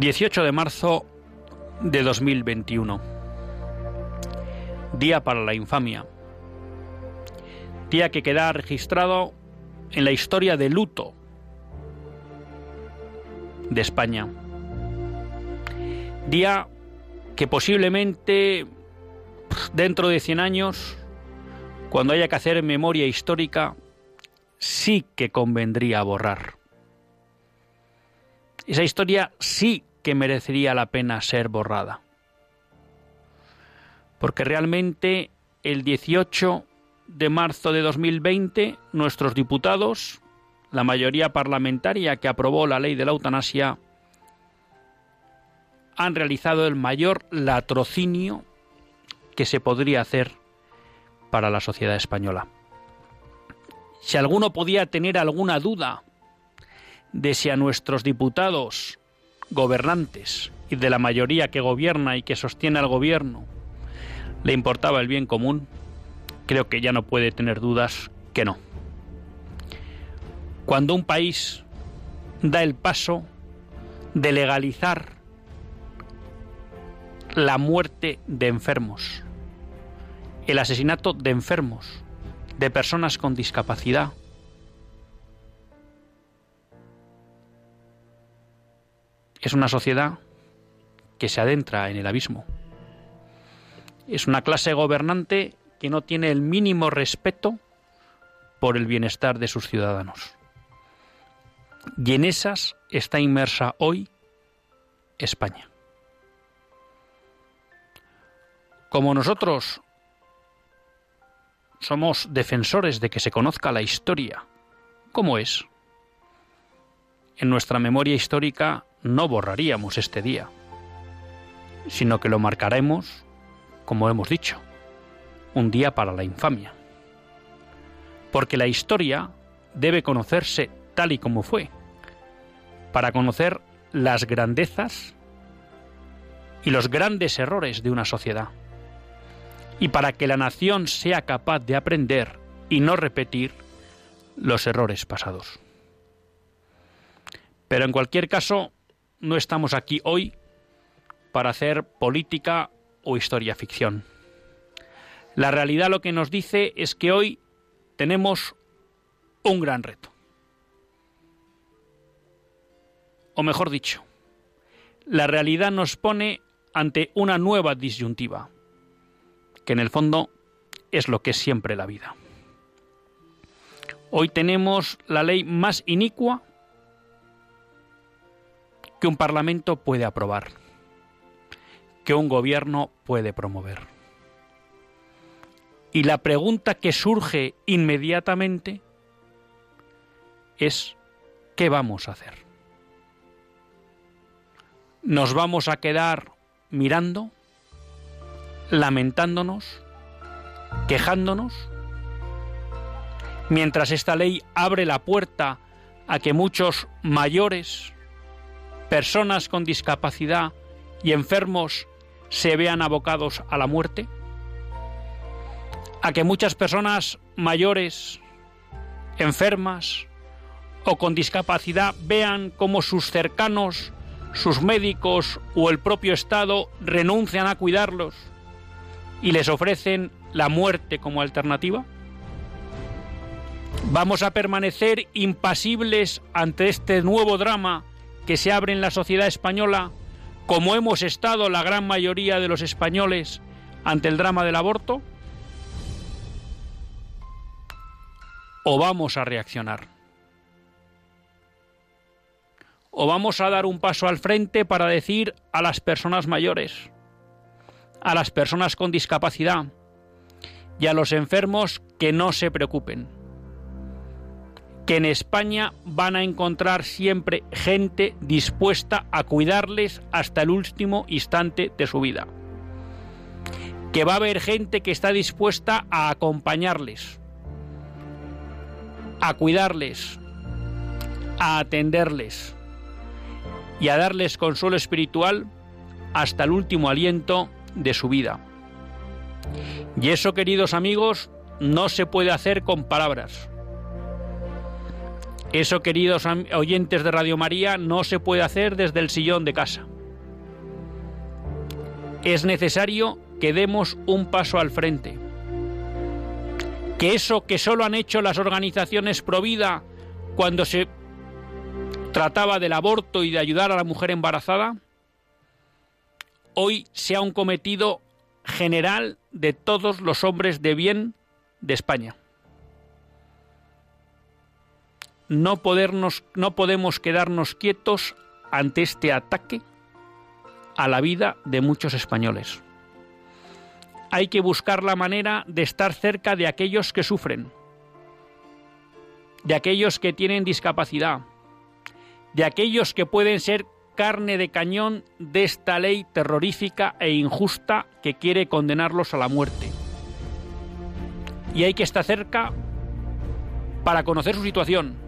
18 de marzo de 2021. Día para la infamia. Día que queda registrado en la historia de luto de España. Día que posiblemente dentro de 100 años, cuando haya que hacer memoria histórica, sí que convendría borrar. Esa historia sí que merecería la pena ser borrada. Porque realmente el 18 de marzo de 2020 nuestros diputados, la mayoría parlamentaria que aprobó la ley de la eutanasia, han realizado el mayor latrocinio que se podría hacer para la sociedad española. Si alguno podía tener alguna duda de si a nuestros diputados gobernantes y de la mayoría que gobierna y que sostiene al gobierno le importaba el bien común, creo que ya no puede tener dudas que no. Cuando un país da el paso de legalizar la muerte de enfermos, el asesinato de enfermos, de personas con discapacidad, Es una sociedad que se adentra en el abismo. Es una clase gobernante que no tiene el mínimo respeto por el bienestar de sus ciudadanos. Y en esas está inmersa hoy España. Como nosotros somos defensores de que se conozca la historia, ¿cómo es? En nuestra memoria histórica no borraríamos este día, sino que lo marcaremos, como hemos dicho, un día para la infamia. Porque la historia debe conocerse tal y como fue, para conocer las grandezas y los grandes errores de una sociedad, y para que la nación sea capaz de aprender y no repetir los errores pasados. Pero en cualquier caso, no estamos aquí hoy para hacer política o historia ficción. La realidad lo que nos dice es que hoy tenemos un gran reto. O mejor dicho, la realidad nos pone ante una nueva disyuntiva, que en el fondo es lo que es siempre la vida. Hoy tenemos la ley más inicua que un Parlamento puede aprobar, que un gobierno puede promover. Y la pregunta que surge inmediatamente es, ¿qué vamos a hacer? ¿Nos vamos a quedar mirando, lamentándonos, quejándonos? Mientras esta ley abre la puerta a que muchos mayores, personas con discapacidad y enfermos se vean abocados a la muerte? ¿A que muchas personas mayores, enfermas o con discapacidad vean cómo sus cercanos, sus médicos o el propio Estado renuncian a cuidarlos y les ofrecen la muerte como alternativa? ¿Vamos a permanecer impasibles ante este nuevo drama que se abre en la sociedad española, como hemos estado la gran mayoría de los españoles ante el drama del aborto? ¿O vamos a reaccionar? ¿O vamos a dar un paso al frente para decir a las personas mayores, a las personas con discapacidad y a los enfermos que no se preocupen? Que en España van a encontrar siempre gente dispuesta a cuidarles hasta el último instante de su vida. Que va a haber gente que está dispuesta a acompañarles, a cuidarles, a atenderles y a darles consuelo espiritual hasta el último aliento de su vida. Y eso, queridos amigos, no se puede hacer con palabras eso, queridos oyentes de Radio María, no se puede hacer desde el sillón de casa. Es necesario que demos un paso al frente. Que eso que solo han hecho las organizaciones pro vida cuando se trataba del aborto y de ayudar a la mujer embarazada, hoy sea un cometido general de todos los hombres de bien de España. No, podernos, no podemos quedarnos quietos ante este ataque a la vida de muchos españoles. Hay que buscar la manera de estar cerca de aquellos que sufren, de aquellos que tienen discapacidad, de aquellos que pueden ser carne de cañón de esta ley terrorífica e injusta que quiere condenarlos a la muerte. Y hay que estar cerca para conocer su situación,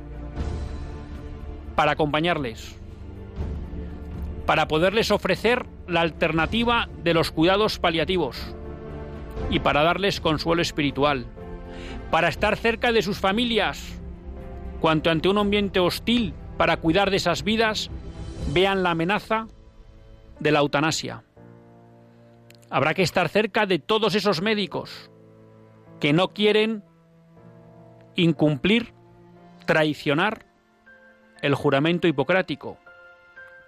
para acompañarles, para poderles ofrecer la alternativa de los cuidados paliativos y para darles consuelo espiritual, para estar cerca de sus familias, cuanto ante un ambiente hostil para cuidar de esas vidas vean la amenaza de la eutanasia. Habrá que estar cerca de todos esos médicos que no quieren incumplir, traicionar el juramento hipocrático,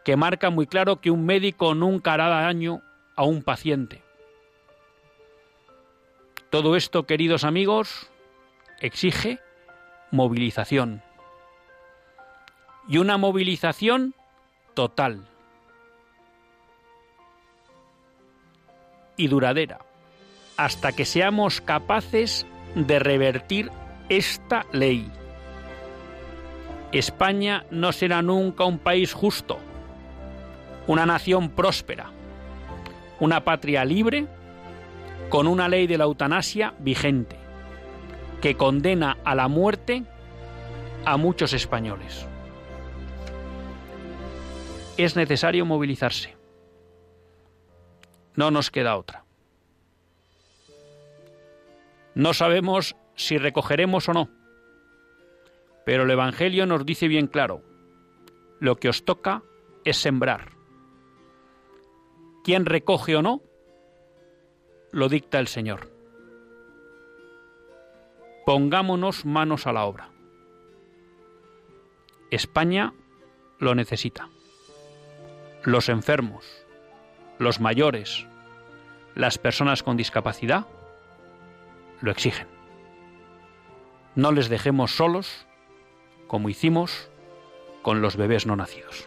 que marca muy claro que un médico nunca hará daño a un paciente. Todo esto, queridos amigos, exige movilización. Y una movilización total y duradera, hasta que seamos capaces de revertir esta ley España no será nunca un país justo, una nación próspera, una patria libre con una ley de la eutanasia vigente que condena a la muerte a muchos españoles. Es necesario movilizarse. No nos queda otra. No sabemos si recogeremos o no pero el Evangelio nos dice bien claro, lo que os toca es sembrar. ¿Quién recoge o no? Lo dicta el Señor. Pongámonos manos a la obra. España lo necesita. Los enfermos, los mayores, las personas con discapacidad lo exigen. No les dejemos solos como hicimos con los bebés no nacidos.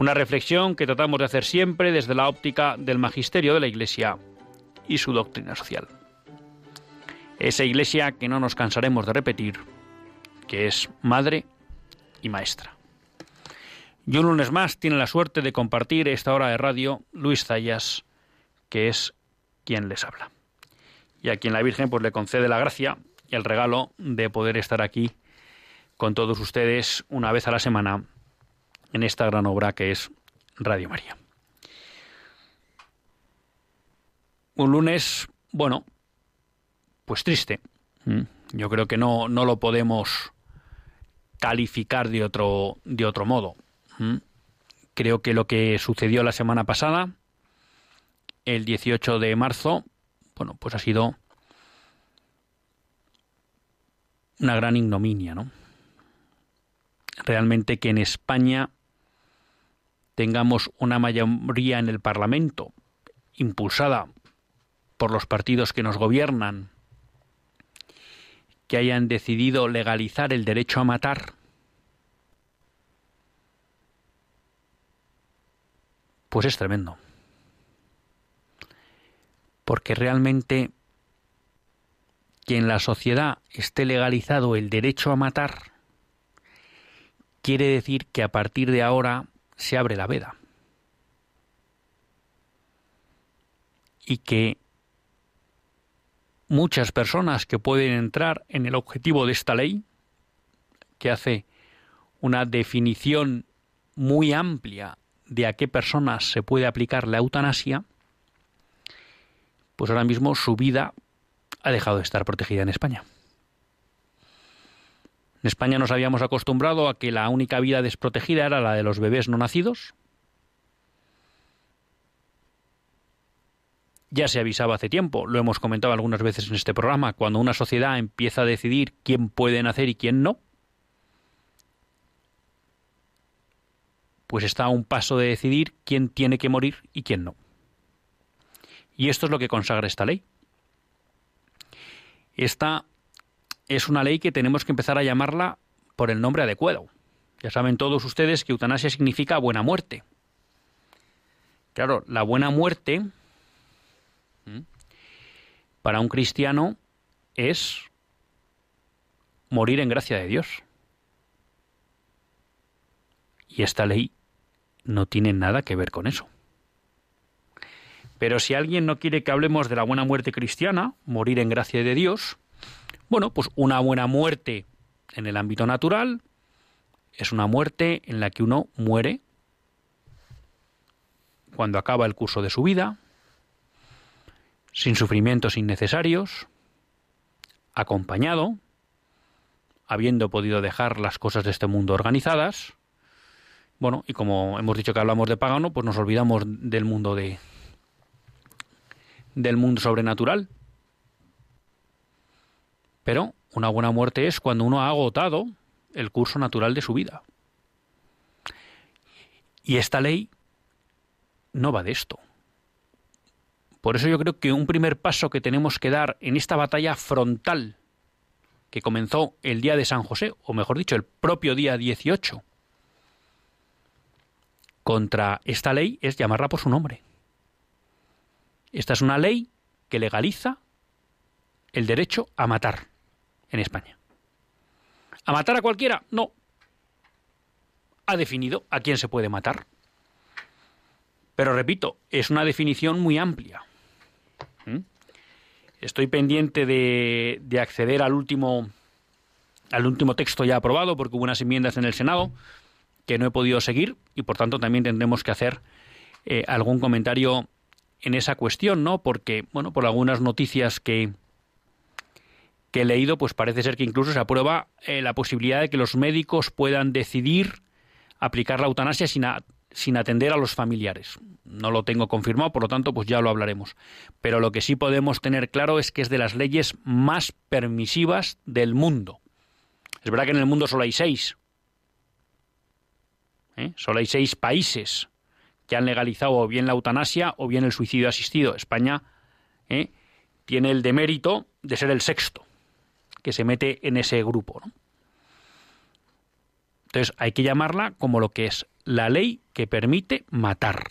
una reflexión que tratamos de hacer siempre desde la óptica del magisterio de la Iglesia y su doctrina social. Esa Iglesia que no nos cansaremos de repetir, que es madre y maestra. Y un lunes más tiene la suerte de compartir esta hora de radio Luis Zayas, que es quien les habla. Y a quien la Virgen pues le concede la gracia y el regalo de poder estar aquí con todos ustedes una vez a la semana en esta gran obra que es Radio María. Un lunes, bueno, pues triste. Mm. Yo creo que no, no lo podemos calificar de otro, de otro modo. Mm. Creo que lo que sucedió la semana pasada, el 18 de marzo, bueno, pues ha sido una gran ignominia, ¿no? Realmente que en España tengamos una mayoría en el Parlamento impulsada por los partidos que nos gobiernan, que hayan decidido legalizar el derecho a matar, pues es tremendo. Porque realmente que en la sociedad esté legalizado el derecho a matar, quiere decir que a partir de ahora se abre la veda. Y que muchas personas que pueden entrar en el objetivo de esta ley, que hace una definición muy amplia de a qué personas se puede aplicar la eutanasia, pues ahora mismo su vida ha dejado de estar protegida en España. En España nos habíamos acostumbrado a que la única vida desprotegida era la de los bebés no nacidos. Ya se avisaba hace tiempo, lo hemos comentado algunas veces en este programa, cuando una sociedad empieza a decidir quién puede nacer y quién no, pues está a un paso de decidir quién tiene que morir y quién no. Y esto es lo que consagra esta ley. Esta es una ley que tenemos que empezar a llamarla por el nombre adecuado. Ya saben todos ustedes que eutanasia significa buena muerte. Claro, la buena muerte para un cristiano es morir en gracia de Dios. Y esta ley no tiene nada que ver con eso. Pero si alguien no quiere que hablemos de la buena muerte cristiana, morir en gracia de Dios, bueno, pues una buena muerte en el ámbito natural es una muerte en la que uno muere cuando acaba el curso de su vida, sin sufrimientos innecesarios, acompañado, habiendo podido dejar las cosas de este mundo organizadas, bueno, y como hemos dicho que hablamos de pagano, pues nos olvidamos del mundo de del mundo sobrenatural, pero una buena muerte es cuando uno ha agotado el curso natural de su vida. Y esta ley no va de esto. Por eso yo creo que un primer paso que tenemos que dar en esta batalla frontal que comenzó el día de San José, o mejor dicho, el propio día 18, contra esta ley es llamarla por su nombre. Esta es una ley que legaliza el derecho a matar en España. ¿A matar a cualquiera? No. Ha definido a quién se puede matar. Pero repito, es una definición muy amplia. ¿Mm? Estoy pendiente de, de, acceder al último, al último texto ya aprobado, porque hubo unas enmiendas en el Senado que no he podido seguir y por tanto también tendremos que hacer eh, algún comentario en esa cuestión, ¿no? Porque, bueno, por algunas noticias que, que he leído, pues parece ser que incluso se aprueba eh, la posibilidad de que los médicos puedan decidir aplicar la eutanasia sin, sin atender a los familiares. No lo tengo confirmado, por lo tanto, pues ya lo hablaremos. Pero lo que sí podemos tener claro es que es de las leyes más permisivas del mundo. Es verdad que en el mundo solo hay seis. ¿eh? Solo hay seis países que han legalizado o bien la eutanasia o bien el suicidio asistido. España ¿eh? tiene el demérito de ser el sexto que se mete en ese grupo. Entonces hay que llamarla como lo que es la ley que permite matar.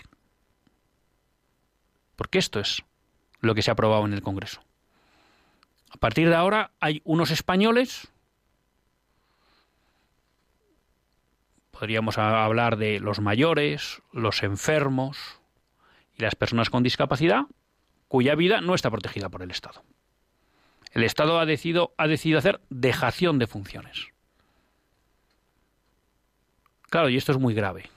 Porque esto es lo que se ha aprobado en el Congreso. A partir de ahora hay unos españoles, podríamos hablar de los mayores, los enfermos y las personas con discapacidad, cuya vida no está protegida por el Estado. El Estado ha decidido, ha decidido hacer dejación de funciones. Claro, y esto es muy grave.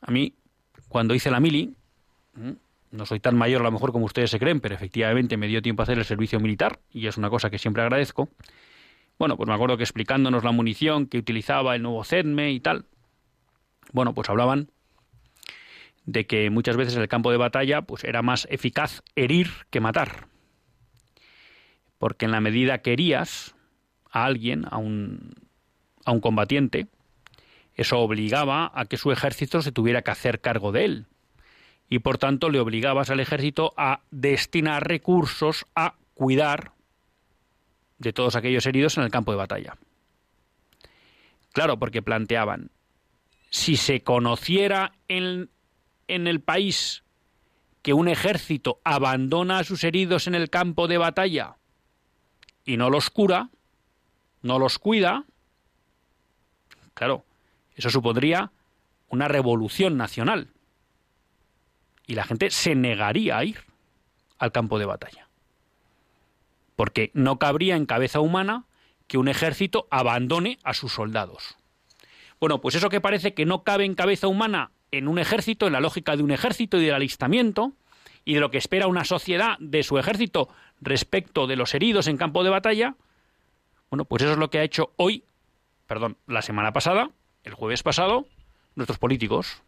A mí, cuando hice la mili, no soy tan mayor a lo mejor como ustedes se creen, pero efectivamente me dio tiempo a hacer el servicio militar y es una cosa que siempre agradezco. Bueno, pues me acuerdo que explicándonos la munición que utilizaba el nuevo CEDME y tal, bueno, pues hablaban de que muchas veces en el campo de batalla pues era más eficaz herir que matar. Porque en la medida que herías a alguien, a un a un combatiente, eso obligaba a que su ejército se tuviera que hacer cargo de él. Y por tanto le obligabas al ejército a destinar recursos a cuidar de todos aquellos heridos en el campo de batalla. Claro, porque planteaban, si se conociera en, en el país que un ejército abandona a sus heridos en el campo de batalla y no los cura, no los cuida, Claro, eso supondría una revolución nacional. Y la gente se negaría a ir al campo de batalla. Porque no cabría en cabeza humana que un ejército abandone a sus soldados. Bueno, pues eso que parece que no cabe en cabeza humana en un ejército, en la lógica de un ejército y del alistamiento, y de lo que espera una sociedad de su ejército respecto de los heridos en campo de batalla, bueno, pues eso es lo que ha hecho hoy perdón, la semana pasada, el jueves pasado, nuestros políticos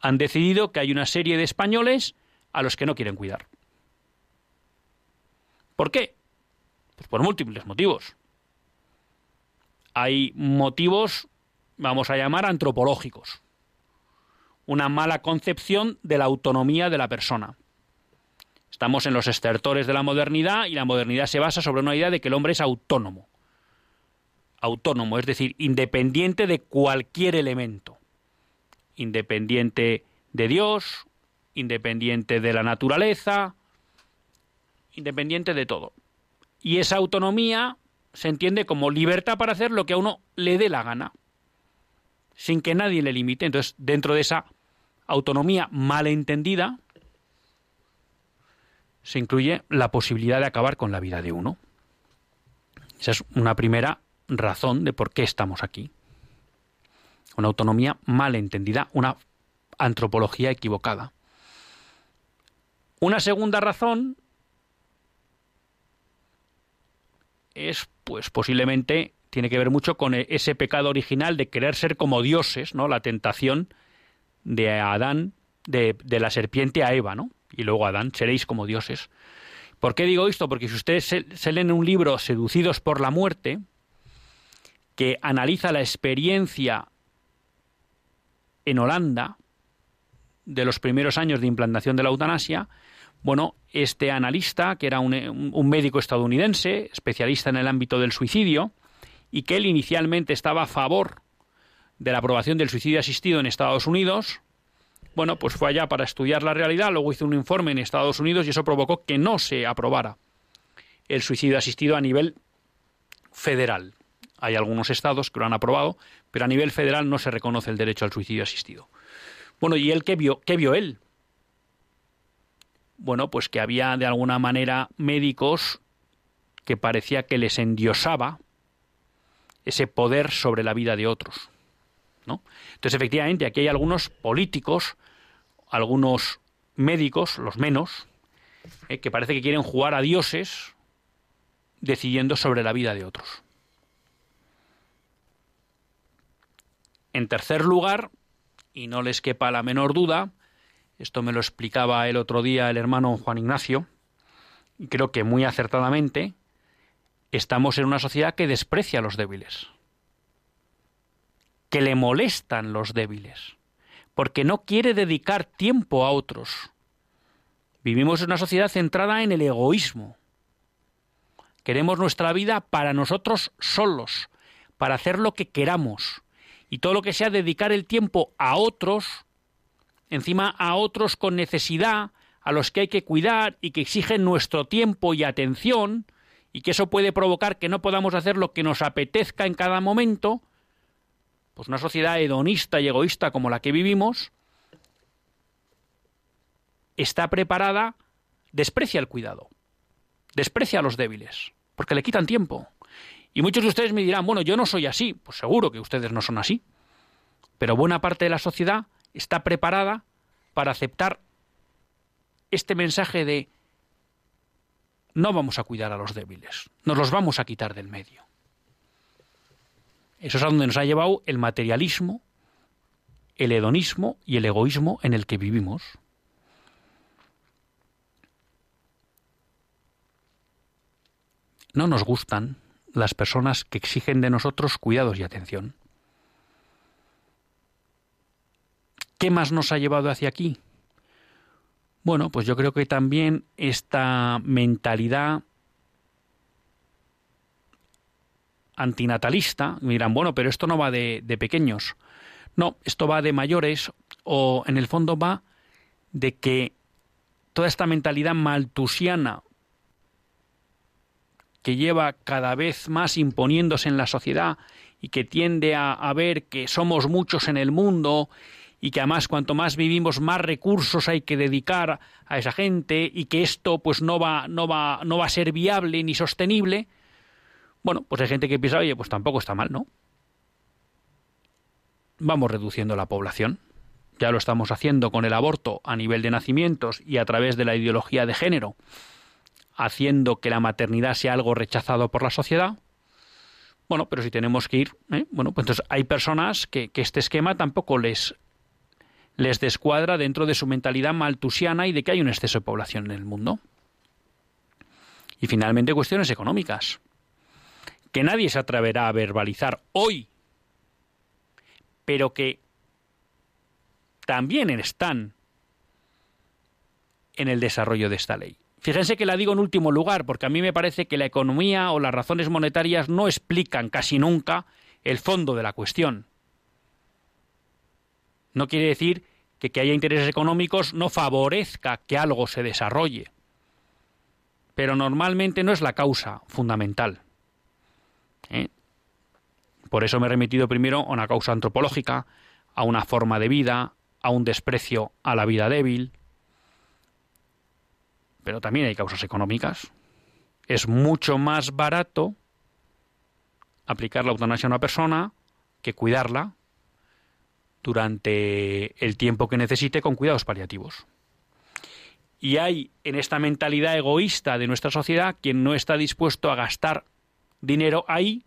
han decidido que hay una serie de españoles a los que no quieren cuidar. ¿Por qué? Pues por múltiples motivos. Hay motivos, vamos a llamar, antropológicos. Una mala concepción de la autonomía de la persona. Estamos en los estertores de la modernidad y la modernidad se basa sobre una idea de que el hombre es autónomo autónomo, es decir, independiente de cualquier elemento, independiente de Dios, independiente de la naturaleza, independiente de todo. Y esa autonomía se entiende como libertad para hacer lo que a uno le dé la gana, sin que nadie le limite. Entonces, dentro de esa autonomía malentendida, se incluye la posibilidad de acabar con la vida de uno. Esa es una primera razón de por qué estamos aquí. Una autonomía mal entendida, una antropología equivocada. Una segunda razón es, pues posiblemente, tiene que ver mucho con e-, ese pecado original de querer ser como dioses, ¿no? La tentación de Adán, de, la serpiente a Eva, ¿no? Y luego Adán, seréis como dioses. ¿Por qué digo esto? Porque si ustedes se leen un libro Seducidos por la muerte, que analiza la experiencia en Holanda de los primeros años de implantación de la eutanasia, bueno, este analista, que era un, médico estadounidense, especialista en el ámbito del suicidio, y que él inicialmente estaba a favor de la aprobación del suicidio asistido en Estados Unidos, bueno, pues fue allá para estudiar la realidad, luego hizo un informe en Estados Unidos y eso provocó que no se aprobara el suicidio asistido a nivel federal. Hay algunos estados que lo han aprobado, pero a nivel federal no se reconoce el derecho al suicidio asistido. Bueno, ¿y él qué vio? ¿Qué vio él? Bueno, pues que había de alguna manera médicos que parecía que les endiosaba ese poder sobre la vida de otros. Entonces, efectivamente, aquí hay algunos políticos, algunos médicos, los menos, eh, que parece que quieren jugar a dioses decidiendo sobre la vida de otros. En tercer lugar, y no les quepa la menor duda, esto me lo explicaba el otro día el hermano Juan Ignacio, y creo que muy acertadamente, estamos en una sociedad que desprecia a los débiles, que le molestan los débiles, porque no quiere dedicar tiempo a otros. Vivimos en una sociedad centrada en el egoísmo. Queremos nuestra vida para nosotros solos, para hacer lo que queramos. Y todo lo que sea dedicar el tiempo a otros, encima a otros con necesidad, a los que hay que cuidar y que exigen nuestro tiempo y atención, y que eso puede provocar que no podamos hacer lo que nos apetezca en cada momento, pues una sociedad hedonista y egoísta como la que vivimos, está preparada, desprecia el cuidado, desprecia a los débiles, porque le quitan tiempo. Y muchos de ustedes me dirán, bueno, yo no soy así, pues seguro que ustedes no son así, pero buena parte de la sociedad está preparada para aceptar este mensaje de no vamos a cuidar a los débiles, nos los vamos a quitar del medio. Eso es a donde nos ha llevado el materialismo, el hedonismo y el egoísmo en el que vivimos. No nos gustan las personas que exigen de nosotros cuidados y atención. ¿Qué más nos ha llevado hacia aquí? Bueno, pues yo creo que también esta mentalidad antinatalista, dirán, bueno, pero esto no va de, de, pequeños. No, esto va de mayores o en el fondo va de que toda esta mentalidad maltusiana que lleva cada vez más imponiéndose en la sociedad y que tiende a, a ver que somos muchos en el mundo y que además cuanto más vivimos más recursos hay que dedicar a esa gente y que esto pues no va no va no va a ser viable ni sostenible bueno pues hay gente que piensa oye pues tampoco está mal no vamos reduciendo la población ya lo estamos haciendo con el aborto a nivel de nacimientos y a través de la ideología de género haciendo que la maternidad sea algo rechazado por la sociedad bueno, pero si tenemos que ir, ¿eh? bueno, pues entonces hay personas que, este esquema tampoco les les descuadra dentro de su mentalidad maltusiana y de que hay un exceso de población en el mundo. Y finalmente cuestiones económicas, que nadie se atreverá a verbalizar hoy, pero que también están en el desarrollo de esta ley. Fíjense que la digo en último lugar, porque a mí me parece que la economía o las razones monetarias no explican casi nunca el fondo de la cuestión. No quiere decir que que haya intereses económicos no favorezca que algo se desarrolle. Pero normalmente no es la causa fundamental. ¿Eh? Por eso me he remitido primero a una causa antropológica, a una forma de vida, a un desprecio a la vida débil. Pero también hay causas económicas. Es mucho más barato aplicar la eutanasia a una persona que cuidarla durante el tiempo que necesite con cuidados paliativos. Y hay en esta mentalidad egoísta de nuestra sociedad quien no está dispuesto a gastar dinero ahí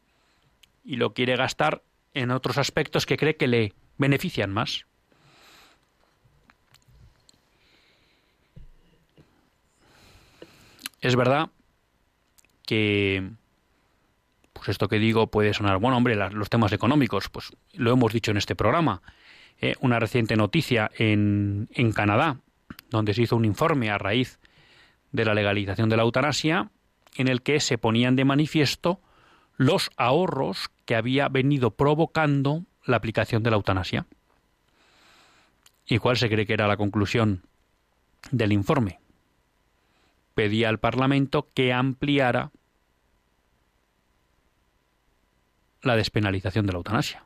y lo quiere gastar en otros aspectos que cree que le benefician más. Es verdad que pues esto que digo puede sonar, bueno, hombre, los temas económicos, pues lo hemos dicho en este programa, eh, una reciente noticia en, en Canadá, donde se hizo un informe a raíz de la legalización de la eutanasia, en el que se ponían de manifiesto los ahorros que había venido provocando la aplicación de la eutanasia. ¿Y cuál se cree que era la conclusión del informe? Pedía al Parlamento que ampliara la despenalización de la eutanasia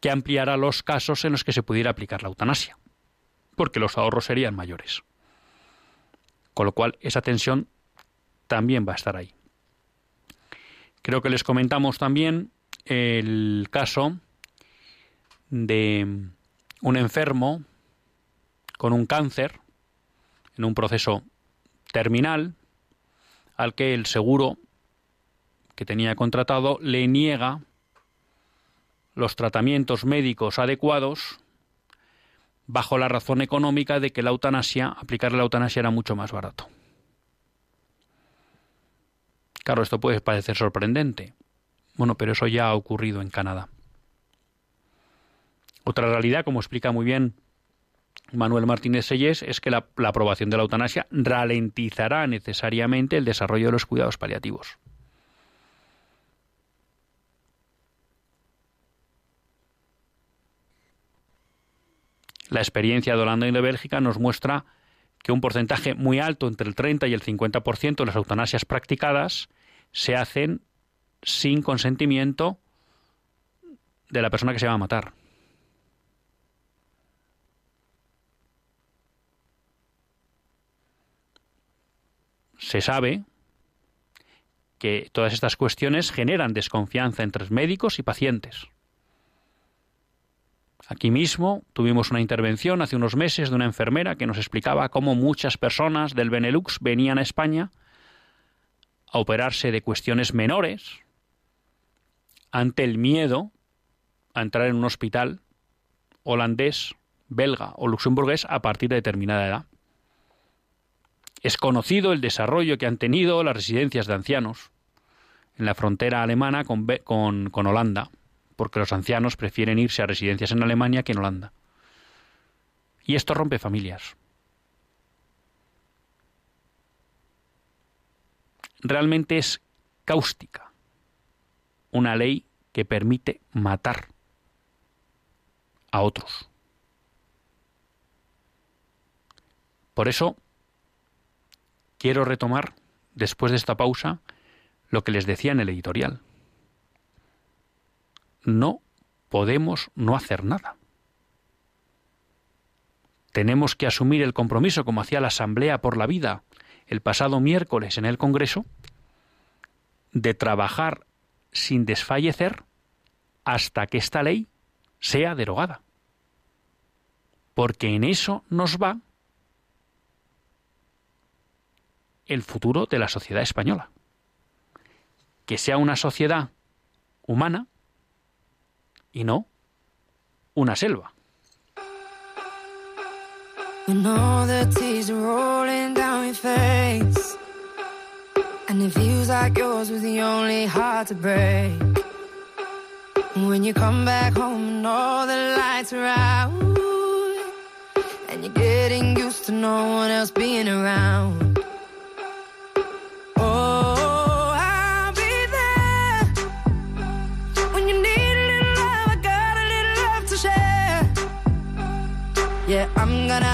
que ampliara los casos en los que se pudiera aplicar la eutanasia, porque los ahorros serían mayores. Con lo cual, esa tensión también va a estar ahí. Creo que les comentamos también el caso de un enfermo con un cáncer en un proceso terminal al que el seguro que tenía contratado le niega los tratamientos médicos adecuados bajo la razón económica de que la eutanasia, aplicarle la eutanasia era mucho más barato. Claro, esto puede parecer sorprendente. Bueno, pero eso ya ha ocurrido en Canadá. Otra realidad, como explica muy bien Manuel Martínez Selles, es que la, la aprobación de la eutanasia ralentizará necesariamente el desarrollo de los cuidados paliativos. La experiencia de Holanda y de Bélgica nos muestra que un porcentaje muy alto, entre el 30 y el 50% de las eutanasias practicadas, se hacen sin consentimiento de la persona que se va a matar. Se sabe que todas estas cuestiones generan desconfianza entre médicos y pacientes. Aquí mismo tuvimos una intervención hace unos meses de una enfermera que nos explicaba cómo muchas personas del Benelux venían a España a operarse de cuestiones menores ante el miedo a entrar en un hospital holandés, belga o luxemburgués a partir de determinada edad. Es conocido el desarrollo que han tenido las residencias de ancianos en la frontera alemana con, con, con Holanda porque los ancianos prefieren irse a residencias en Alemania que en Holanda. Y esto rompe familias. Realmente es cáustica una ley que permite matar a otros. Por eso quiero retomar, después de esta pausa, lo que les decía en el editorial no podemos no hacer nada. Tenemos que asumir el compromiso, como hacía la Asamblea por la Vida el pasado miércoles en el Congreso, de trabajar sin desfallecer hasta que esta ley sea derogada. Porque en eso nos va el futuro de la sociedad española. Que sea una sociedad humana y no una selva. Face And it feels like yours was the only heart to break When you come back home and all the lights are out And you're getting used to no one else being around Oh, I'll be there when you need a little love. I got a little love to share. Yeah, I'm gonna,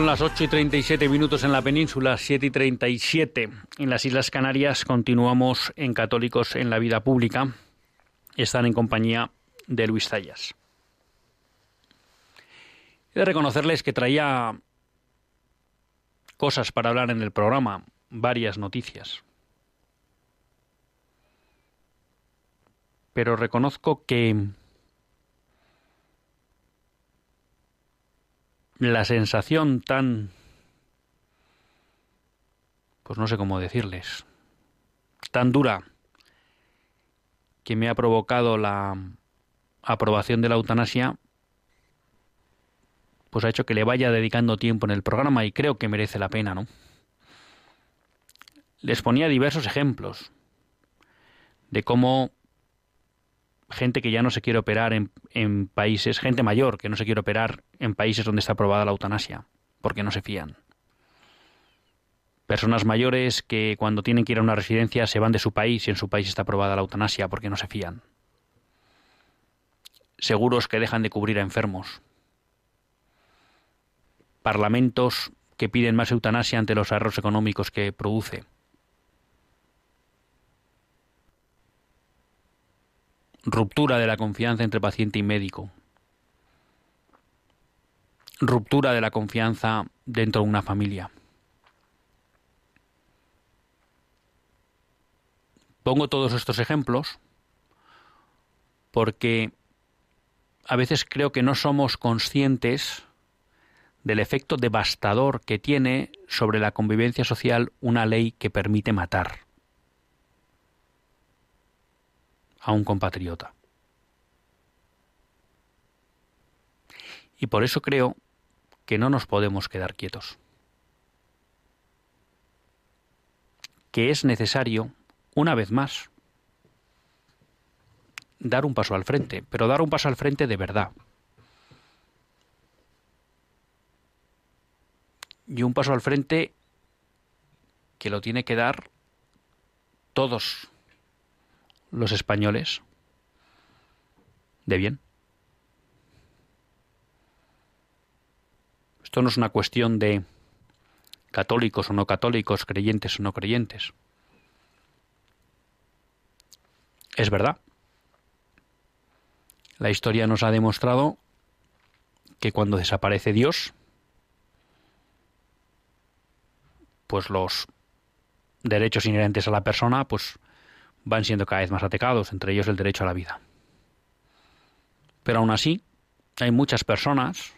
son las 8 y 37 minutos en la península, 7 y 37 en las Islas Canarias, continuamos en Católicos en la Vida Pública. Están en compañía de Luis Zayas. He de reconocerles que traía cosas para hablar en el programa, varias noticias. Pero reconozco que la sensación tan... pues no sé cómo decirles, tan dura que me ha provocado la aprobación de la eutanasia, pues ha hecho que le vaya dedicando tiempo en el programa y creo que merece la pena, ¿no? Les ponía diversos ejemplos de cómo gente que ya no se quiere operar en, países, gente mayor que no se quiere operar en países donde está aprobada la eutanasia, porque no se fían. Personas mayores que cuando tienen que ir a una residencia se van de su país y en su país está aprobada la eutanasia porque no se fían. Seguros que dejan de cubrir a enfermos. Parlamentos que piden más eutanasia ante los ahorros económicos que produce Ruptura de la confianza entre paciente y médico. Ruptura de la confianza dentro de una familia. Pongo todos estos ejemplos porque a veces creo que no somos conscientes del efecto devastador que tiene sobre la convivencia social una ley que permite matar. A un compatriota. Y por eso creo que no nos podemos quedar quietos. Que es necesario, una vez más, dar un paso al frente, pero dar un paso al frente de verdad. Y un paso al frente que lo tiene que dar todos los españoles de bien. Esto no es una cuestión de católicos o no católicos, creyentes o no creyentes. Es verdad. La historia nos ha demostrado que cuando desaparece Dios, pues los derechos inherentes a la persona, pues van siendo cada vez más atacados, entre ellos el derecho a la vida. Pero aún así, hay muchas personas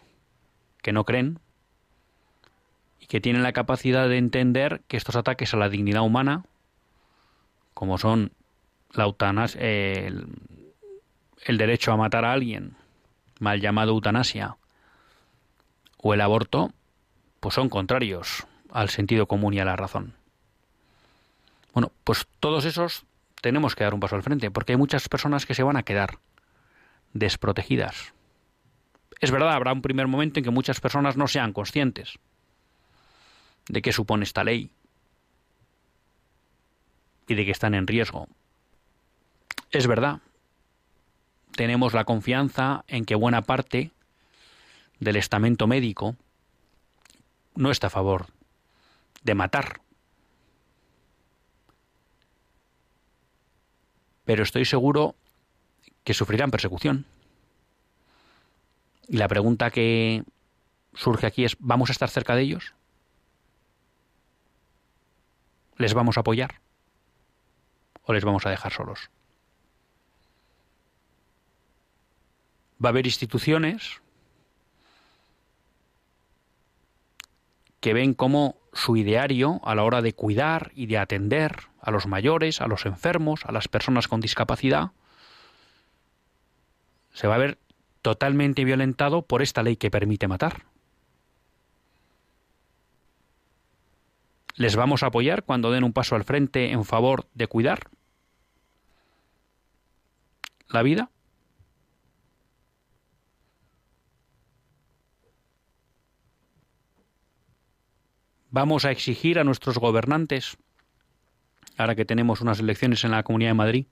que no creen y que tienen la capacidad de entender que estos ataques a la dignidad humana, como son la eutanasia, el, el derecho a matar a alguien, mal llamado eutanasia, o el aborto, pues son contrarios al sentido común y a la razón. Bueno, pues todos esos tenemos que dar un paso al frente, porque hay muchas personas que se van a quedar desprotegidas. Es verdad, habrá un primer momento en que muchas personas no sean conscientes de qué supone esta ley y de que están en riesgo. Es verdad, tenemos la confianza en que buena parte del estamento médico no está a favor de matar pero estoy seguro que sufrirán persecución. Y la pregunta que surge aquí es, ¿vamos a estar cerca de ellos? ¿Les vamos a apoyar? ¿O les vamos a dejar solos? Va a haber instituciones que ven como su ideario a la hora de cuidar y de atender a los mayores, a los enfermos, a las personas con discapacidad, se va a ver totalmente violentado por esta ley que permite matar. ¿Les vamos a apoyar cuando den un paso al frente en favor de cuidar la vida? Vamos a exigir a nuestros gobernantes, ahora que tenemos unas elecciones en la Comunidad de Madrid,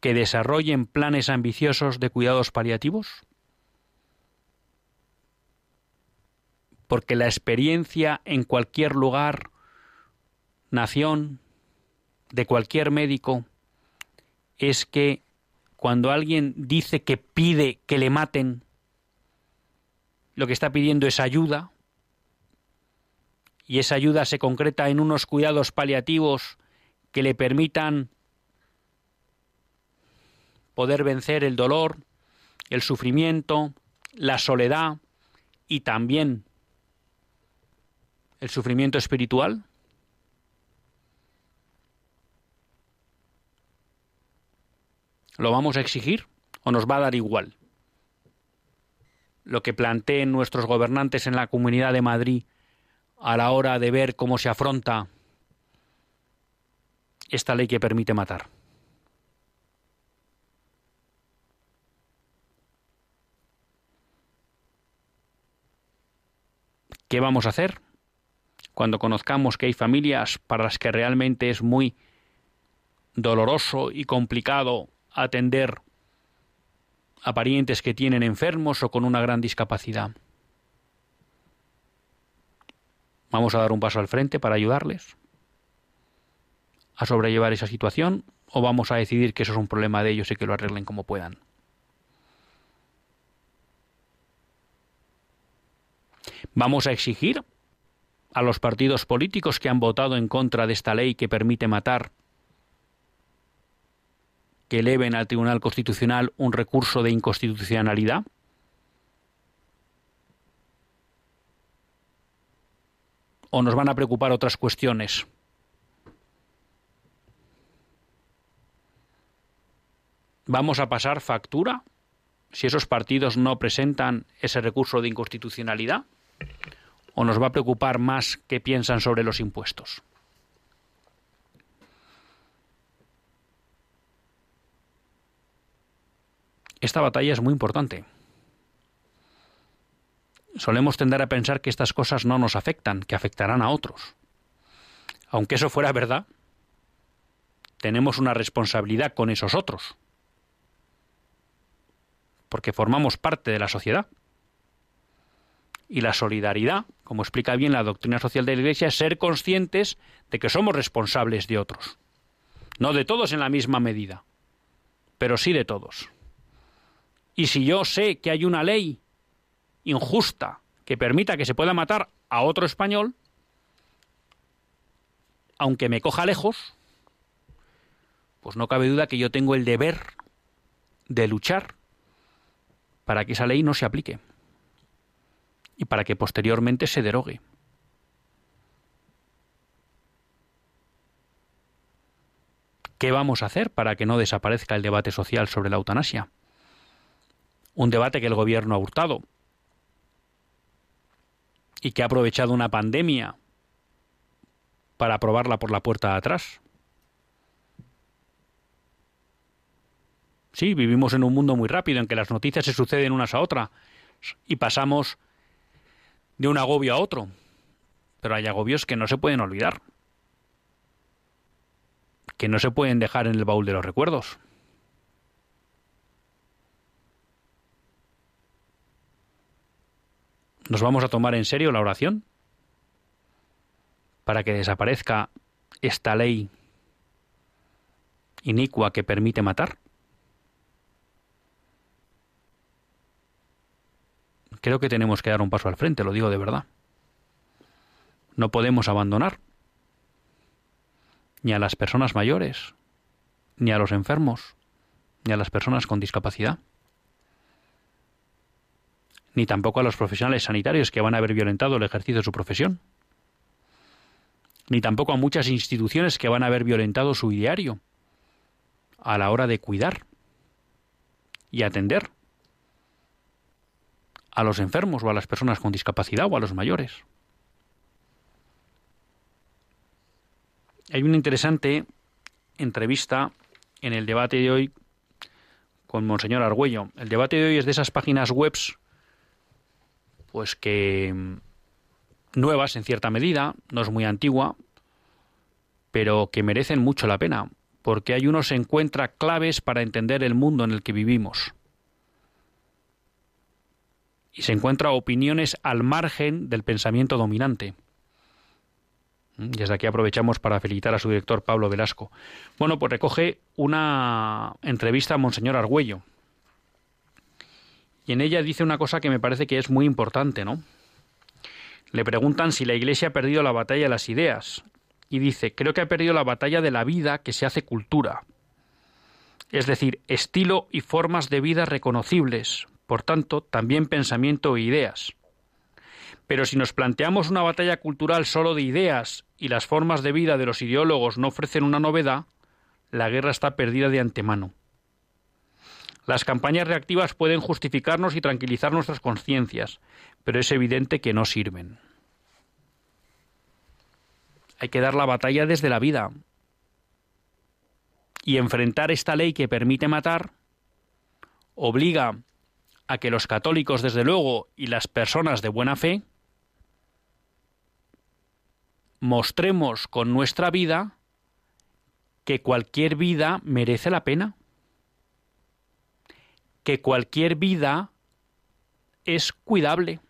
que desarrollen planes ambiciosos de cuidados paliativos? porque la experiencia en cualquier lugar, nación, de cualquier médico, es que cuando alguien dice que pide que le maten, lo que está pidiendo es ayuda, y esa ayuda se concreta en unos cuidados paliativos que le permitan poder vencer el dolor, el sufrimiento, la soledad y también el sufrimiento espiritual? ¿Lo vamos a exigir o nos va a dar igual? Lo que planteen nuestros gobernantes en la Comunidad de Madrid a la hora de ver cómo se afronta esta ley que permite matar. ¿Qué vamos a hacer cuando conozcamos que hay familias para las que realmente es muy doloroso y complicado atender a parientes que tienen enfermos o con una gran discapacidad? ¿Vamos a dar un paso al frente para ayudarles a sobrellevar esa situación o vamos a decidir que eso es un problema de ellos y que lo arreglen como puedan? ¿Vamos a exigir a los partidos políticos que han votado en contra de esta ley que permite matar que eleven al Tribunal Constitucional un recurso de inconstitucionalidad? ¿O nos van a preocupar otras cuestiones? ¿Vamos a pasar factura si esos partidos no presentan ese recurso de inconstitucionalidad? ¿O nos va a preocupar más qué piensan sobre los impuestos? Esta batalla es muy importante. Solemos tender a pensar que estas cosas no nos afectan, que afectarán a otros. Aunque eso fuera verdad, tenemos una responsabilidad con esos otros, porque formamos parte de la sociedad y la solidaridad, como explica bien la doctrina social de la Iglesia, es ser conscientes de que somos responsables de otros. No de todos en la misma medida, pero sí de todos. Y si yo sé que hay una ley injusta que permita que se pueda matar a otro español, aunque me coja lejos, pues no cabe duda que yo tengo el deber de luchar para que esa ley no se aplique y para que posteriormente se derogue. ¿Qué vamos a hacer para que no desaparezca el debate social sobre la eutanasia? Un debate que el gobierno ha hurtado y que ha aprovechado una pandemia para aprobarla por la puerta de atrás. Sí, vivimos en un mundo muy rápido en que las noticias se suceden unas a otras y pasamos de un agobio a otro. Pero hay agobios que no se pueden olvidar, que no se pueden dejar en el baúl de los recuerdos. ¿Nos vamos a tomar en serio la oración para que desaparezca esta ley inicua que permite matar? creo que tenemos que dar un paso al frente, lo digo de verdad. No podemos abandonar ni a las personas mayores, ni a los enfermos, ni a las personas con discapacidad, ni tampoco a los profesionales sanitarios que van a haber violentado el ejercicio de su profesión, ni tampoco a muchas instituciones que van a haber violentado su ideario a la hora de cuidar y atender a los enfermos o a las personas con discapacidad o a los mayores. Hay una interesante entrevista en el debate de hoy con Monseñor Argüello. El debate de hoy es de esas páginas webs pues que mm, nuevas en cierta medida, no es muy antigua, pero que merecen mucho la pena, porque hay uno se encuentra claves para entender el mundo en el que vivimos y se encuentra opiniones al margen del pensamiento dominante. Mm, desde aquí aprovechamos para felicitar a su director Pablo Velasco. Bueno, pues recoge una entrevista a Monseñor Argüello. Y en ella dice una cosa que me parece que es muy importante, ¿no? Le preguntan si la Iglesia ha perdido la batalla de las ideas. Y dice, creo que ha perdido la batalla de la vida que se hace cultura. Es decir, estilo y formas de vida reconocibles, por tanto, también pensamiento e ideas. Pero si nos planteamos una batalla cultural solo de ideas y las formas de vida de los ideólogos no ofrecen una novedad, la guerra está perdida de antemano. Las campañas reactivas pueden justificarnos y tranquilizar nuestras conciencias, pero es evidente que no sirven. Hay que dar la batalla desde la vida. Y enfrentar esta ley que permite matar obliga a que los católicos, desde luego, y las personas de buena fe, mostremos con nuestra vida que cualquier vida merece la pena, que cualquier vida es cuidable,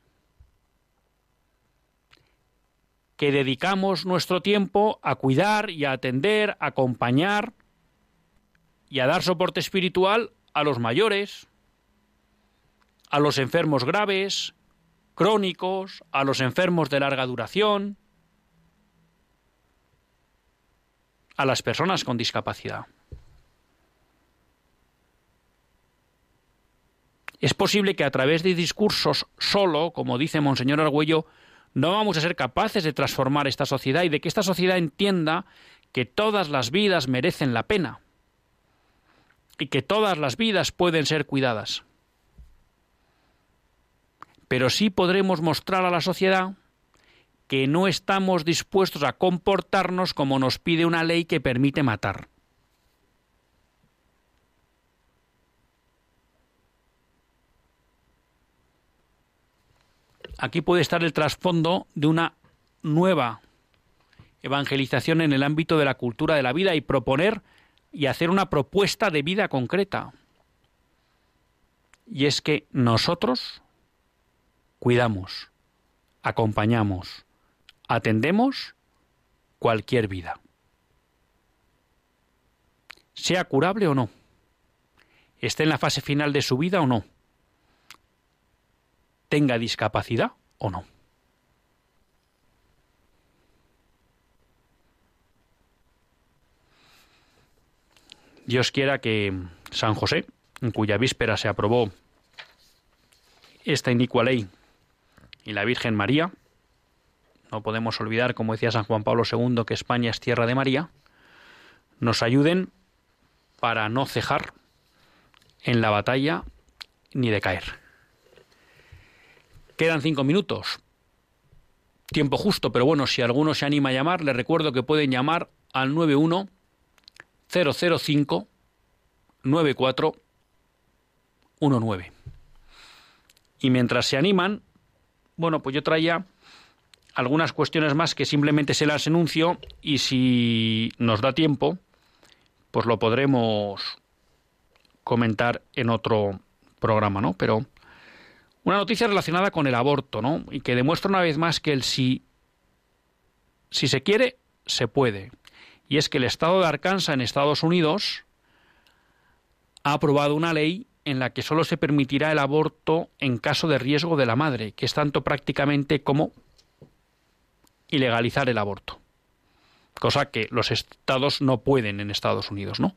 que dedicamos nuestro tiempo a cuidar y a atender, a acompañar y a dar soporte espiritual a los mayores, a los enfermos graves, crónicos, a los enfermos de larga duración, a las personas con discapacidad. Es posible que a través de discursos solo, como dice Monseñor Argüello, no vamos a ser capaces de transformar esta sociedad y de que esta sociedad entienda que todas las vidas merecen la pena y que todas las vidas pueden ser cuidadas. Pero sí podremos mostrar a la sociedad que no estamos dispuestos a comportarnos como nos pide una ley que permite matar. Aquí puede estar el trasfondo de una nueva evangelización en el ámbito de la cultura de la vida y proponer y hacer una propuesta de vida concreta. Y es que nosotros cuidamos, acompañamos, atendemos cualquier vida, sea curable o no, esté en la fase final de su vida o no, tenga discapacidad o no. Dios quiera que San José, en cuya víspera se aprobó esta inicua ley, y la Virgen María, no podemos olvidar, como decía San Juan Pablo II, que España es tierra de María, nos ayuden para no cejar en la batalla ni de caer. Quedan cinco minutos. Tiempo justo, pero bueno, si alguno se anima a llamar, les recuerdo que pueden llamar al 91 005 9419. Y mientras se animan, bueno, pues yo traía algunas cuestiones más que simplemente se las enuncio y si nos da tiempo, pues lo podremos comentar en otro programa, ¿no? Pero una noticia relacionada con el aborto, ¿no? Y que demuestra una vez más que el si, si se quiere, se puede. Y es que el estado de Arkansas en Estados Unidos ha aprobado una ley en la que solo se permitirá el aborto en caso de riesgo de la madre, que es tanto prácticamente como ilegalizar el aborto. Cosa que los estados no pueden en Estados Unidos, ¿no?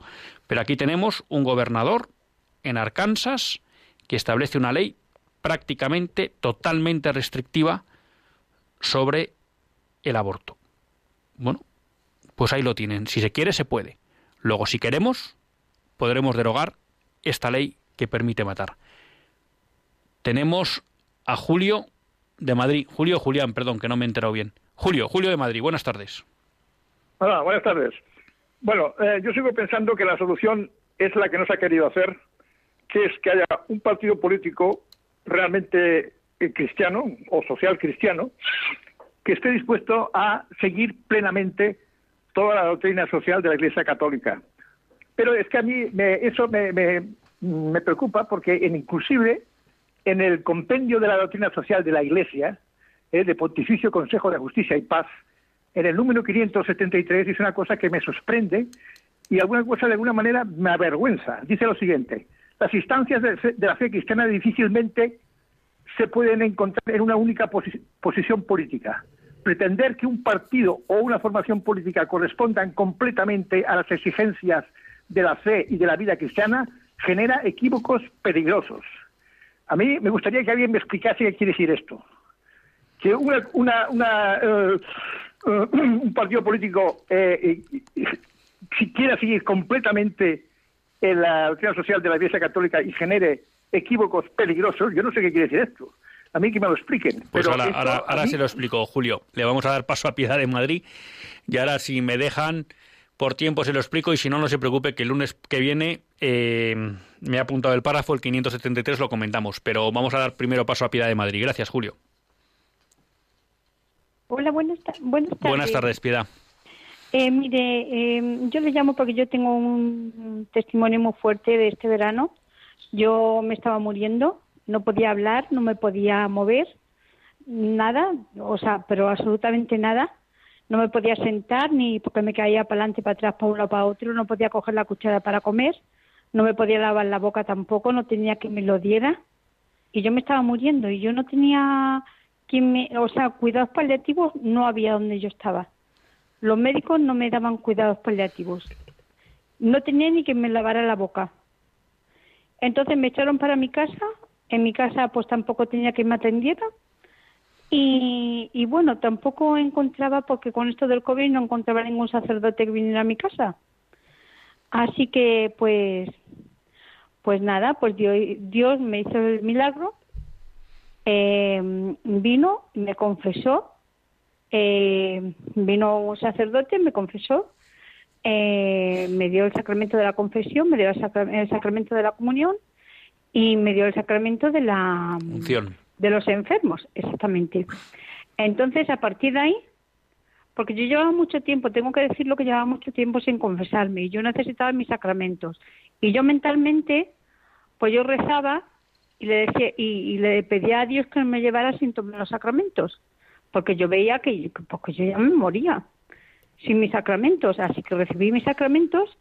Pero aquí tenemos un gobernador en Arkansas que establece una ley prácticamente totalmente restrictiva sobre el aborto. Bueno, pues ahí lo tienen. Si se quiere, se puede. Luego, si queremos, podremos derogar esta ley que permite matar. Tenemos a Julio de Madrid. Julio Julián, perdón, que no me he enterado bien. Julio, Julio de Madrid, buenas tardes. Hola, buenas tardes. Bueno, eh, yo sigo pensando que la solución es la que no se ha querido hacer, que es que haya un partido político realmente eh, cristiano o social cristiano que esté dispuesto a seguir plenamente toda la doctrina social de la Iglesia Católica. Pero es que a mí me, eso me, me, preocupa porque en inclusive en el compendio de la doctrina social de la Iglesia, eh, de Pontificio Consejo de Justicia y Paz, en el número 573 dice una cosa que me sorprende y alguna cosa de alguna manera me avergüenza. Dice lo siguiente, las instancias de, la fe cristiana difícilmente se pueden encontrar en una única posición política. Pretender que un partido o una formación política correspondan completamente a las exigencias de la fe y de la vida cristiana genera equívocos peligrosos. A mí me gustaría que alguien me explicase qué quiere decir esto. Que una, eh, eh, un partido político eh, si quiera seguir completamente en la doctrina social de la Iglesia Católica y genere equívocos peligrosos, yo no sé qué quiere decir esto. A mí que me lo expliquen. Pues ahora, se lo explico, Julio. Le vamos a dar paso a Piedad de Madrid. Y ahora, si me dejan, por tiempo se lo explico y si no, no se preocupe que el lunes que viene eh, me ha apuntado el párrafo, el 573 lo comentamos. Pero vamos a dar primero paso a Piedad de Madrid. Gracias, Julio. Hola, buenas, buenas tardes. Buenas tardes, Piedad. Eh, mire, em, yo le llamo porque yo tengo un testimonio muy fuerte de este verano. Yo me estaba muriendo, no podía hablar, no me podía mover, nada, o sea, pero absolutamente nada. No me podía sentar ni porque me caía para adelante, para atrás, para uno, para otro. No podía coger la cuchara para comer. No me podía lavar la boca tampoco. No tenía que me lo diera. Y yo me estaba muriendo y yo no tenía quien me, o sea, cuidados paliativos no había donde yo estaba. Los médicos no me daban cuidados paliativos. No tenía ni que me lavara la boca. Entonces me echaron para mi casa. En mi casa pues tampoco tenía que me atendiera. Y, y bueno, tampoco encontraba, porque con esto del COVID no encontraba ningún sacerdote que viniera a mi casa. Así que pues, pues nada, pues Dios, Dios me hizo el milagro. Eh, vino, me confesó eh, vino un sacerdote, me confesó, eh, me dio el sacramento de la confesión, me dio el, sacramento de la comunión y me dio el sacramento de la de los enfermos, exactamente. Entonces, a partir de ahí, porque yo llevaba mucho tiempo, tengo que decirlo que llevaba mucho tiempo sin confesarme y yo necesitaba mis sacramentos. Y yo mentalmente, pues yo rezaba y le decía y, y le pedía a Dios que me llevara sin tomar los sacramentos porque yo veía que porque yo ya me moría sin mis sacramentos, así que recibí mis sacramentos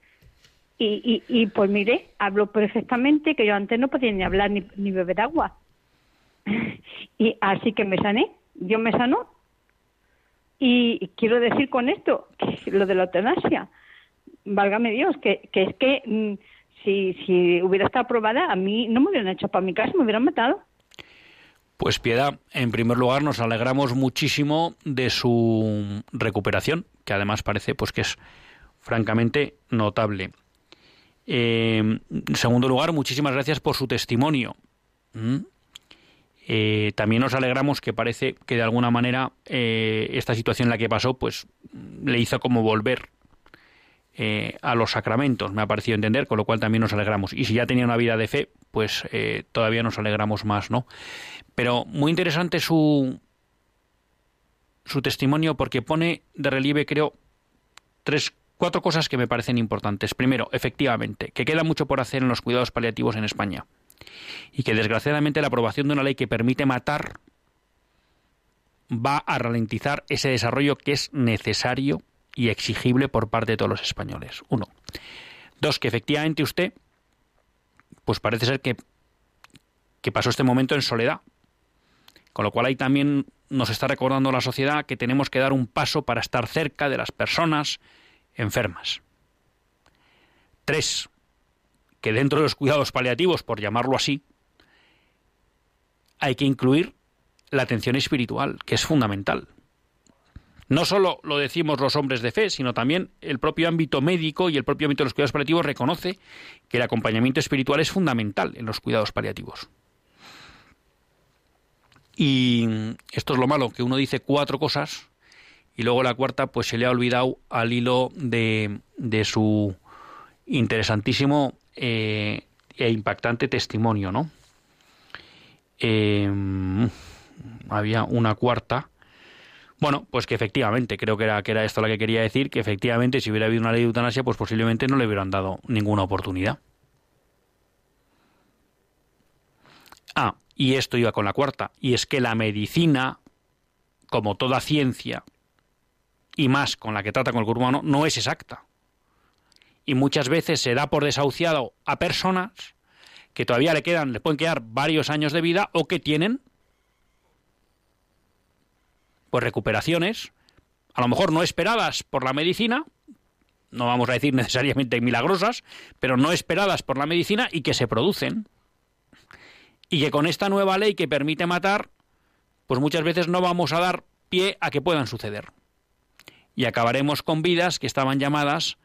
y, y, pues mire, hablo perfectamente, que yo antes no podía ni hablar ni, ni beber agua. y así que me sané, Dios me sanó. Y quiero decir con esto, que lo de la eutanasia, válgame Dios, que, que es que mm, si, si hubiera estado aprobada, a mí no me hubieran hecho para mi casa, me hubieran matado. Pues Piedad, en primer lugar nos alegramos muchísimo de su recuperación, que además parece pues que es francamente notable. Eh, en segundo lugar, muchísimas gracias por su testimonio. ¿Mm? Eh, también nos alegramos que parece que de alguna manera eh, esta situación en la que pasó, pues le hizo como volver a los sacramentos, me ha parecido entender, con lo cual también nos alegramos. Y si ya tenía una vida de fe, pues todavía nos alegramos más, ¿no? Pero muy interesante su, su testimonio porque pone de relieve, creo, tres, cuatro cosas que me parecen importantes. Primero, efectivamente, que queda mucho por hacer en los cuidados paliativos en España y que desgraciadamente la aprobación de una ley que permite matar va a ralentizar ese desarrollo que es necesario y exigible por parte de todos los españoles. Uno. Dos, que efectivamente usted, pues parece ser que, que pasó este momento en soledad, con lo cual ahí también nos está recordando la sociedad que tenemos que dar un paso para estar cerca de las personas enfermas. Tres, que dentro de los cuidados paliativos, por llamarlo así, hay que incluir la atención espiritual, que es fundamental. No solo lo decimos los hombres de fe, sino también el propio ámbito médico y el propio ámbito de los cuidados paliativos reconoce que el acompañamiento espiritual es fundamental en los cuidados paliativos. Y esto es lo malo, que uno dice cuatro cosas y luego la cuarta pues se le ha olvidado al hilo de, de su interesantísimo eh, e impactante testimonio, ¿no? Em, había una cuarta. Bueno, pues que efectivamente, creo que era, que era esto la que quería decir, que efectivamente si hubiera habido una ley de eutanasia, pues posiblemente no le hubieran dado ninguna oportunidad. Ah, y esto iba con la cuarta, y es que la medicina, como toda ciencia, y más con la que trata con el cuerpo humano, no es exacta. Y muchas veces se da por desahuciado a personas que todavía le quedan, le pueden quedar varios años de vida o que tienen pues recuperaciones, a lo mejor no esperadas por la medicina, no vamos a decir necesariamente milagrosas, pero no esperadas por la medicina y que se producen. Y que con esta nueva ley que permite matar, pues muchas veces no vamos a dar pie a que puedan suceder. Y acabaremos con vidas que estaban llamadas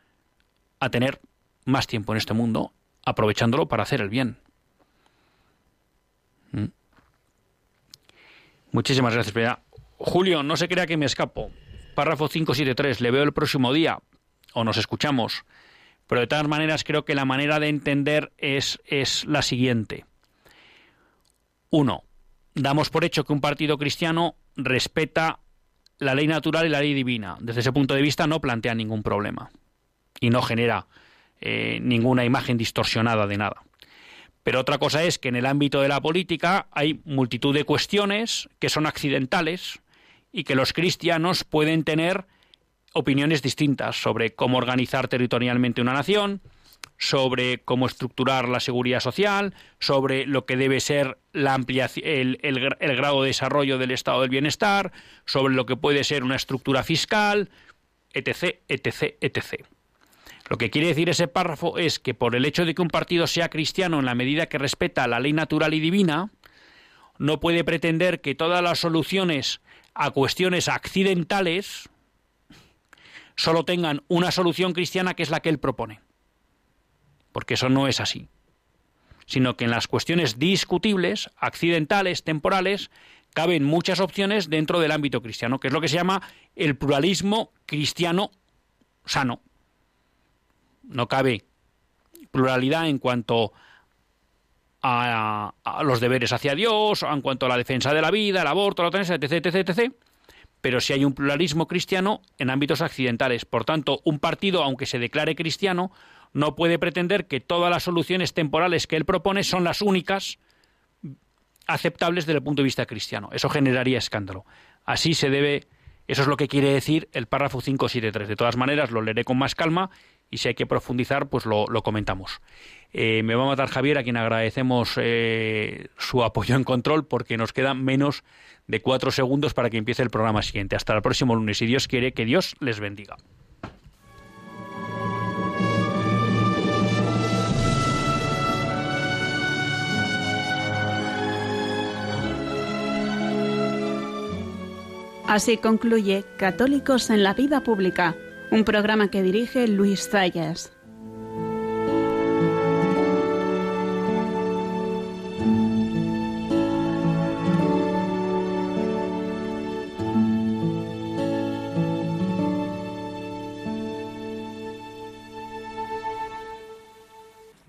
a tener más tiempo en este mundo, aprovechándolo para hacer el bien. ¿Mm? Muchísimas gracias. Julio, no se crea que me escapo. Párrafo 573, le veo el próximo día o nos escuchamos. Pero de todas maneras creo que la manera de entender es, es la siguiente. Uno, damos por hecho que un partido cristiano respeta la ley natural y la ley divina. Desde ese punto de vista no plantea ningún problema y no genera eh, ninguna imagen distorsionada de nada. Pero otra cosa es que en el ámbito de la política hay multitud de cuestiones que son accidentales, y que los cristianos pueden tener opiniones distintas sobre cómo organizar territorialmente una nación, sobre cómo estructurar la seguridad social, sobre lo que debe ser la ampliación, el, el, grado de desarrollo del estado del bienestar, sobre lo que puede ser una estructura fiscal, etc., etc., etc. Lo que quiere decir ese párrafo es que por el hecho de que un partido sea cristiano en la medida que respeta la ley natural y divina, no puede pretender que todas las soluciones a cuestiones accidentales solo tengan una solución cristiana que es la que él propone. Porque eso no es así. Sino que en las cuestiones discutibles, accidentales, temporales, caben muchas opciones dentro del ámbito cristiano, que es lo que se llama el pluralismo cristiano sano. No cabe pluralidad en cuanto a, los deberes hacia Dios, en cuanto a la defensa de la vida, el aborto, la eutanasia, etc, etc, etc. Pero si hay un pluralismo cristiano en ámbitos accidentales. Por tanto, un partido, aunque se declare cristiano, no puede pretender que todas las soluciones temporales que él propone son las únicas aceptables desde el punto de vista cristiano. Eso generaría escándalo. Así se debe, eso es lo que quiere decir el párrafo 573. De todas maneras, lo leeré con más calma y si hay que profundizar, pues lo, comentamos. Eh, me va a matar Javier, a quien agradecemos eh, su apoyo en control, porque nos quedan menos de cuatro segundos para que empiece el programa siguiente. Hasta el próximo lunes, si Dios quiere, que Dios les bendiga. Así concluye Católicos en la Vida Pública un programa que dirige Luis Zayas.